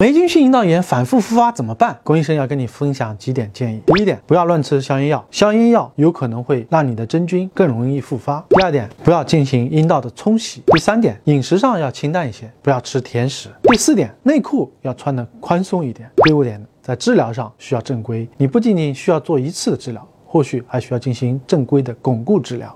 霉菌性阴道炎反复复发怎么办？龚医生要跟你分享几点建议。第一点，不要乱吃消炎药，消炎药有可能会让你的真菌更容易复发。第二点，不要进行阴道的冲洗。第三点，饮食上要清淡一些，不要吃甜食。第四点，内裤要穿的宽松一点。第五点，在治疗上需要正规，你不仅仅需要做一次的治疗，或许还需要进行正规的巩固治疗。